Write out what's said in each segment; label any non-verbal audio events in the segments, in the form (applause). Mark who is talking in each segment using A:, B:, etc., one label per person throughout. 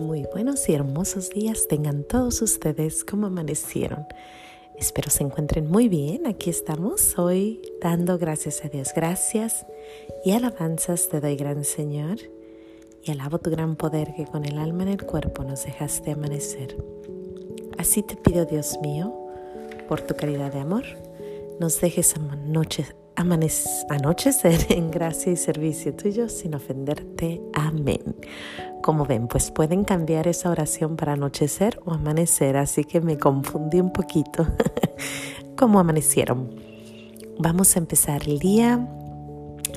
A: Muy buenos y hermosos días tengan todos ustedes como amanecieron. Espero se encuentren muy bien. Aquí estamos hoy dando gracias a Dios. Gracias y alabanzas te doy, gran Señor, y alabo tu gran poder que con el alma en el cuerpo nos dejaste amanecer. Así te pido, Dios mío, por tu caridad de amor, nos dejes anochecer anochecer en gracia y servicio tuyo sin ofenderte. Amén. Como ven, pues pueden cambiar esa oración para anochecer o amanecer, así que me confundí un poquito. (laughs) ¿Cómo amanecieron? Vamos a empezar el día.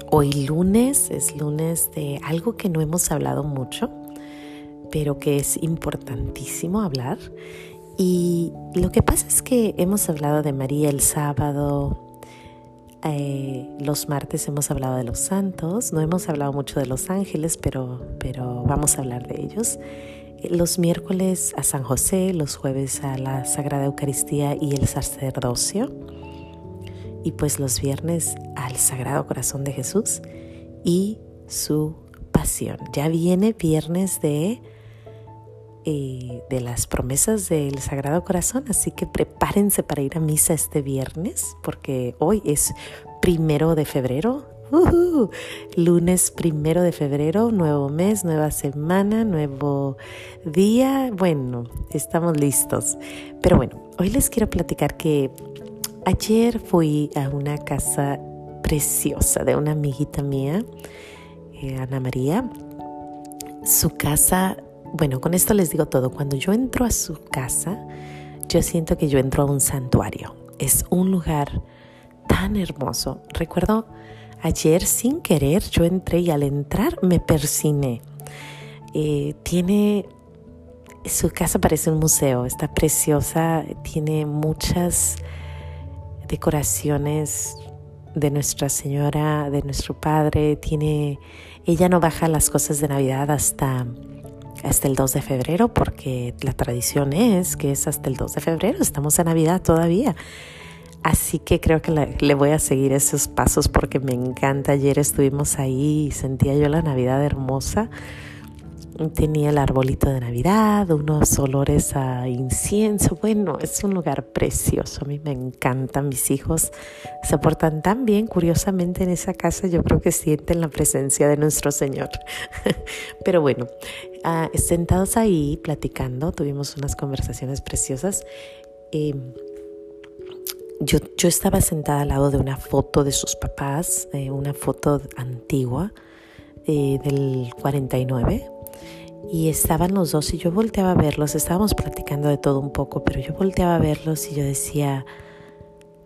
A: Hoy lunes es lunes de algo que no hemos hablado mucho, pero que es importantísimo hablar. Y lo que pasa es que hemos hablado de María el sábado, eh, los martes hemos hablado de los santos, no hemos hablado mucho de los ángeles, pero, pero vamos a hablar de ellos. Eh, los miércoles a San José, los jueves a la Sagrada Eucaristía y el sacerdocio. Y pues los viernes al Sagrado Corazón de Jesús y su pasión. Ya viene viernes de eh, de las promesas del Sagrado Corazón, así que prepárense para ir a misa este viernes, porque hoy es primero de febrero. lunes primero de febrero, nuevo mes, nueva semana, nuevo día. Bueno, estamos listos. Pero bueno, hoy les quiero platicar que ayer fui a una casa preciosa de una amiguita mía, eh, Ana María. Su casa bueno, con esto les digo todo. Cuando yo entro a su casa, yo siento que yo entro a un santuario. Es un lugar tan hermoso. Recuerdo ayer sin querer, yo entré y al entrar me persiné. Eh, tiene, su casa parece un museo, está preciosa, tiene muchas decoraciones de Nuestra Señora, de nuestro Padre, tiene, ella no baja las cosas de Navidad hasta hasta el 2 de febrero porque la tradición es que es hasta el 2 de febrero, estamos en Navidad todavía. Así que creo que le, voy a seguir esos pasos porque me encanta. Ayer estuvimos ahí y sentía yo la Navidad hermosa. Tenía el arbolito de Navidad, unos olores a incienso. Bueno, es un lugar precioso. A mí me encanta. Mis hijos se portan tan bien. Curiosamente en esa casa yo creo que sienten la presencia de nuestro Señor. (laughs) Pero bueno, uh, sentados ahí platicando, tuvimos unas conversaciones preciosas. Em, yo, yo, estaba sentada al lado de una foto de sus papás, una foto antigua eh, del 49 y estaban los dos y yo volteaba a verlos, estábamos platicando de todo un poco, pero yo volteaba a verlos y yo decía,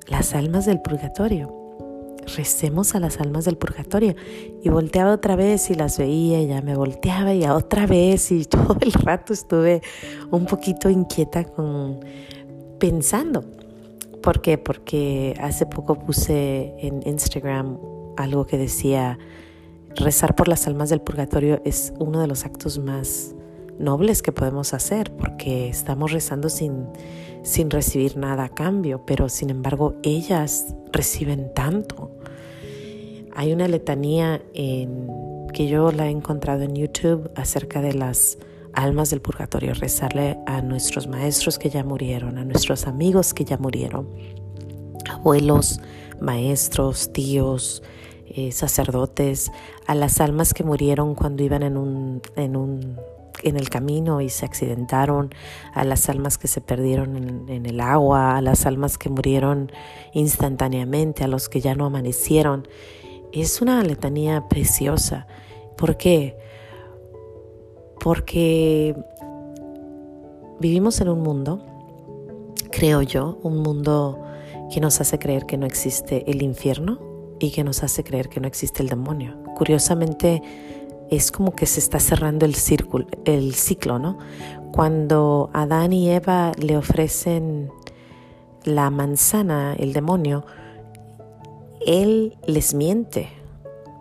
A: las almas del purgatorio, recemos a las almas del purgatorio. Y volteaba otra vez y las veía y ya me volteaba y otra vez y (laughs) todo el rato estuve un poquito inquieta con pensando. ¿Por qué? Porque hace poco puse en Instagram algo que decía, rezar por las almas del purgatorio es uno de los actos más nobles que podemos hacer porque estamos rezando sin, sin recibir nada a cambio, pero sin embargo ellas reciben tanto. Hay una letanía en, que yo la he encontrado en YouTube acerca de las almas del purgatorio, rezarle a nuestros maestros que ya murieron, a nuestros amigos que ya murieron, abuelos, maestros, tíos, eh, sacerdotes, a las almas que murieron cuando iban en un, en un en el camino y se accidentaron, a las almas que se perdieron en, en, el agua, a las almas que murieron instantáneamente, a los que ya no amanecieron. Es una letanía preciosa. ¿Por qué? Porque vivimos en un mundo, creo yo, un mundo que nos hace creer que no existe el infierno, y que nos hace creer que no existe el demonio. Curiosamente, es como que se está cerrando el círculo, el ciclo, ¿no? Cuando Adán y Eva le ofrecen la manzana, el demonio, él les miente,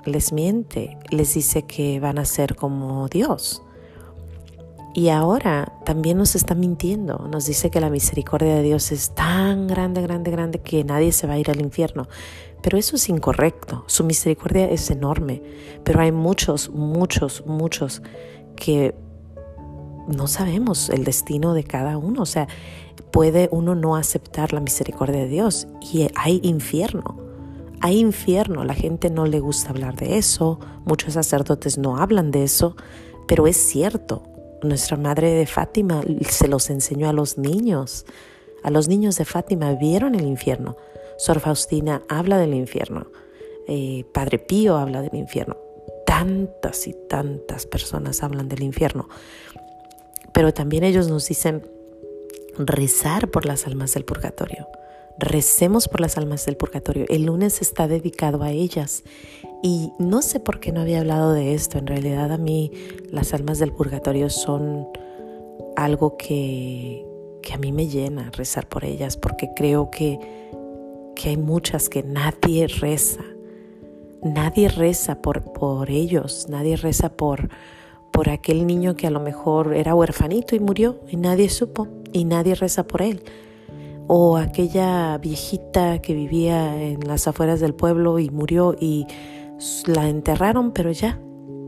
A: les miente, les dice que van a ser como Dios. Y ahora también nos está mintiendo, nos dice que la misericordia de Dios es tan grande, grande, grande que nadie se va a ir al infierno. Pero eso es incorrecto. Su misericordia es enorme. Pero hay muchos, muchos, muchos que no sabemos el destino de cada uno. O sea, puede uno no aceptar la misericordia de Dios y hay infierno. Hay infierno, la gente no le gusta hablar de eso, muchos sacerdotes no hablan de eso, pero es cierto. Nuestra madre de Fátima se los enseñó a los niños. A los niños de Fátima vieron el infierno. Sor Faustina habla del infierno. Eh, Padre Pío habla del infierno. Tantas y tantas personas hablan del infierno. Pero también ellos nos dicen rezar por las almas del purgatorio. Recemos por las almas del purgatorio. El lunes está dedicado a ellas. Y no sé por qué no había hablado de esto. En realidad a mí las almas del purgatorio son algo que, que a mí me llena rezar por ellas, porque creo que, que hay muchas que nadie reza. Nadie reza por, por ellos, nadie reza por, por aquel niño que a lo mejor era huerfanito y murió y nadie supo y nadie reza por él. O aquella viejita que vivía en las afueras del pueblo y murió y la enterraron, pero ya,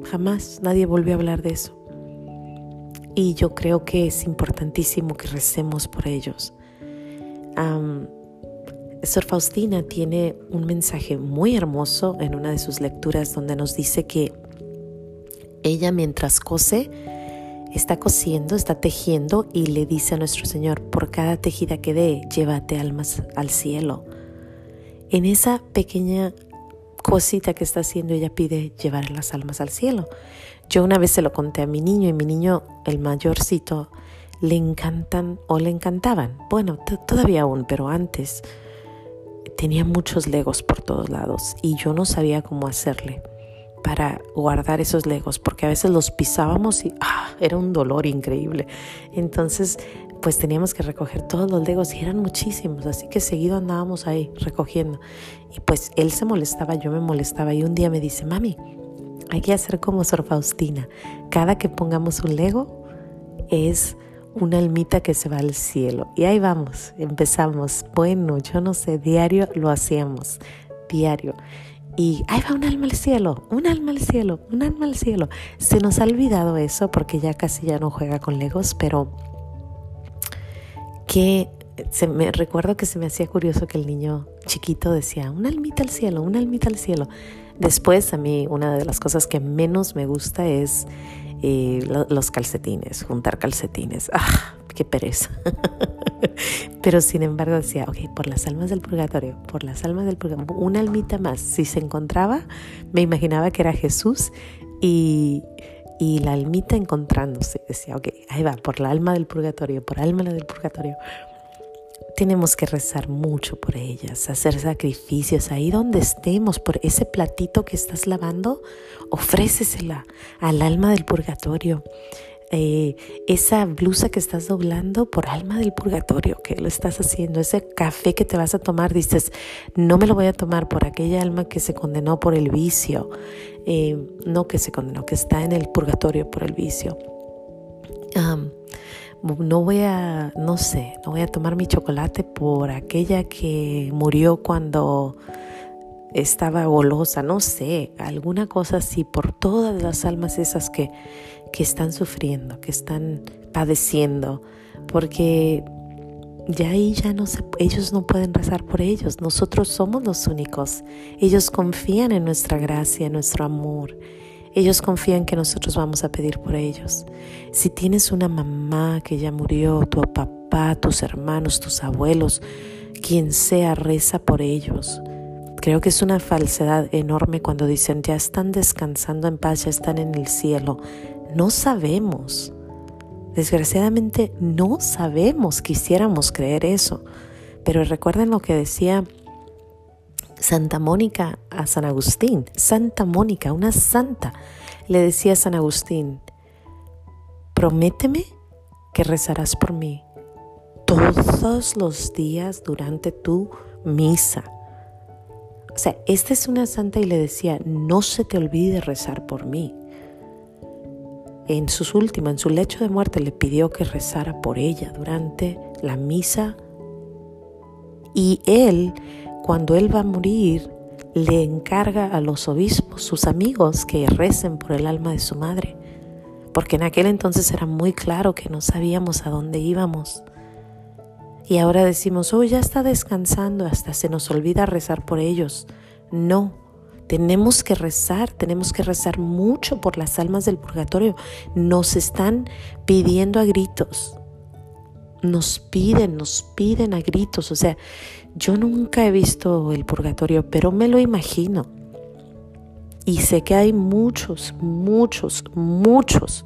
A: jamás nadie volvió a hablar de eso. Y yo creo que es importantísimo que recemos por ellos. Sor Faustina tiene un mensaje muy hermoso en una de sus lecturas donde nos dice que ella mientras cose, está cosiendo, está tejiendo y le dice a nuestro Señor, por cada tejida que dé, llévate almas al cielo. En esa pequeña cosita que está haciendo, ella pide llevar las almas al cielo. Yo una vez se lo conté a mi niño y mi niño, el mayorcito, le encantan o le encantaban. Bueno, todavía aún, pero antes tenía muchos legos por todos lados y yo no sabía cómo hacerle para guardar esos legos, porque a veces los pisábamos y ah, era un dolor increíble. Entonces, pues teníamos que recoger todos los legos y eran muchísimos, así que seguido andábamos ahí recogiendo. Y pues él se molestaba, yo me molestaba y un día me dice, mami, hay que hacer como Sor Faustina. Cada que pongamos un lego es una almita que se va al cielo. Y ahí vamos, empezamos. Bueno, yo no sé, diario lo hacíamos, diario y ahí va un alma al cielo, un alma al cielo, un alma al cielo. Se nos ha olvidado eso porque ya casi ya no juega con legos, pero que se me recuerdo que se me hacía curioso que el niño chiquito decía, un almita al cielo, un almita al cielo. Después a mí una de las cosas que menos me gusta es eh, los calcetines, juntar calcetines. ¡Ah! ¡Qué pereza! (laughs) (laughs) Pero sin embargo decía, ok, por las almas del purgatorio, por las almas del purgatorio, una almita más. Si se encontraba, me imaginaba que era Jesús y, y la almita encontrándose. Decía, ok, ahí va, por la alma del purgatorio, por alma del purgatorio. Tenemos que rezar mucho por ellas, hacer sacrificios ahí donde estemos, por ese platito que estás lavando, ofrécesela al alma del purgatorio. Eh, esa blusa que estás doblando por alma del purgatorio, que lo estás haciendo, ese café que te vas a tomar, dices, no me lo voy a tomar por aquella alma que se condenó por el vicio, eh, no que se condenó, que está en el purgatorio por el vicio. no voy a, no sé, no voy a tomar mi chocolate por aquella que murió cuando estaba golosa, no sé, alguna cosa así, por todas las almas esas que, que están sufriendo, que están padeciendo, porque ya ahí ya no se, ellos no pueden rezar por ellos, nosotros somos los únicos. Ellos confían en nuestra gracia, en nuestro amor. Ellos confían que nosotros vamos a pedir por ellos. Si tienes una mamá que ya murió, tu papá, tus hermanos, tus abuelos, quien sea, reza por ellos. Creo que es una falsedad enorme cuando dicen ya están descansando en paz, ya están en el cielo. No sabemos. Desgraciadamente no sabemos, quisiéramos creer eso. Pero recuerden lo que decía Santa Mónica a San Agustín. Santa Mónica, una santa, le decía a San Agustín, prométeme que rezarás por mí todos los días durante tu misa. O sea, esta es una santa y le decía, no se te olvide rezar por mí en sus últimos, en su lecho de muerte, le pidió que rezara por ella durante la misa. Y él, cuando él va a morir, le encarga a los obispos, sus amigos, que recen por el alma de su madre. porque en aquel entonces era muy claro que no sabíamos a dónde íbamos. Y ahora decimos, oh, ya está descansando, hasta se nos olvida rezar por ellos. No, tenemos que rezar, tenemos que rezar mucho por las almas del purgatorio. Nos están pidiendo a gritos. Nos piden, nos piden a gritos. O sea, yo nunca he visto el purgatorio, pero me lo imagino. Y sé que hay muchos, muchos, muchos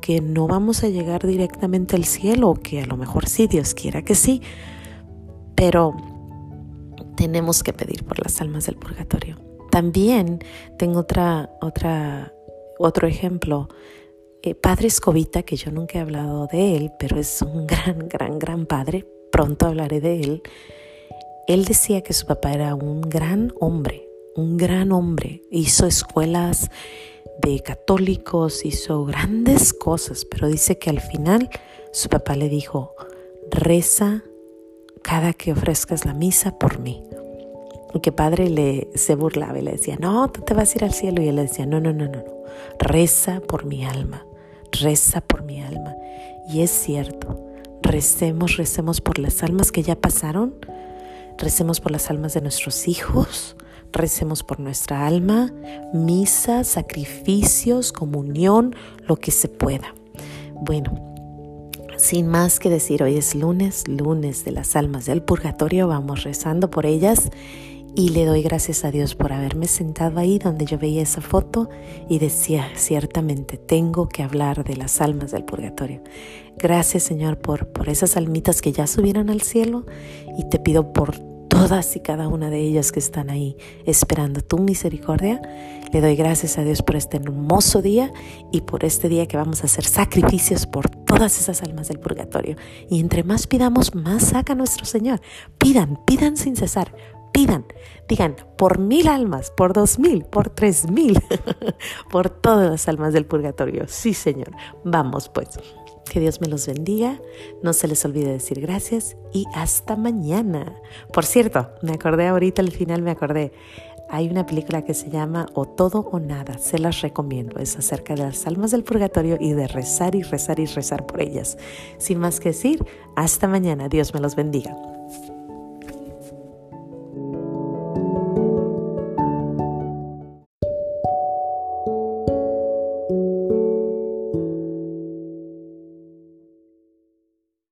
A: que no vamos a llegar directamente al cielo, o que a lo mejor sí, Dios quiera que sí, pero tenemos que pedir por las almas del purgatorio. También tengo otra, otro ejemplo. Eh, padre Escobita, que yo nunca he hablado de él, pero es un (laughs) gran, gran, gran padre. Pronto hablaré de él. Él decía que su papá era un gran hombre, un gran hombre. Hizo escuelas de católicos, hizo grandes cosas, pero dice que al final su papá le dijo, reza cada que ofrezcas la misa por mí. Que padre le se burlaba y le decía, no, tú te vas a ir al cielo. Y él le decía, no, no, no, no, no, reza por mi alma, reza por mi alma. Y es cierto, recemos, recemos por las almas que ya pasaron, recemos por las almas de nuestros hijos, recemos por nuestra alma, misa, sacrificios, comunión, lo que se pueda. Bueno, sin más que decir, hoy es lunes, lunes de las almas del purgatorio, vamos rezando por ellas y le doy gracias a Dios por haberme sentado ahí donde yo veía esa foto y decía, ciertamente tengo que hablar de las almas del purgatorio. Gracias Señor por, por esas almitas que ya subieron al cielo y te pido por todas y cada una de ellas que están ahí esperando tu misericordia. Le doy gracias a Dios por este hermoso día y por este día que vamos a hacer sacrificios por todas esas almas del purgatorio. Y entre más pidamos, más saca nuestro Señor. Pidan, pidan sin cesar pidan, digan por mil almas, por dos mil, por tres mil, (laughs) por todas las almas del purgatorio. Sí, Señor. Vamos pues. Que Dios me los bendiga, no se les olvide decir gracias y hasta mañana. Por cierto, me acordé ahorita al final, me acordé, hay una película que se llama O todo o nada, se las recomiendo, es acerca de las almas del purgatorio y de rezar y rezar y rezar por ellas. Sin más que decir, hasta mañana, Dios me los bendiga.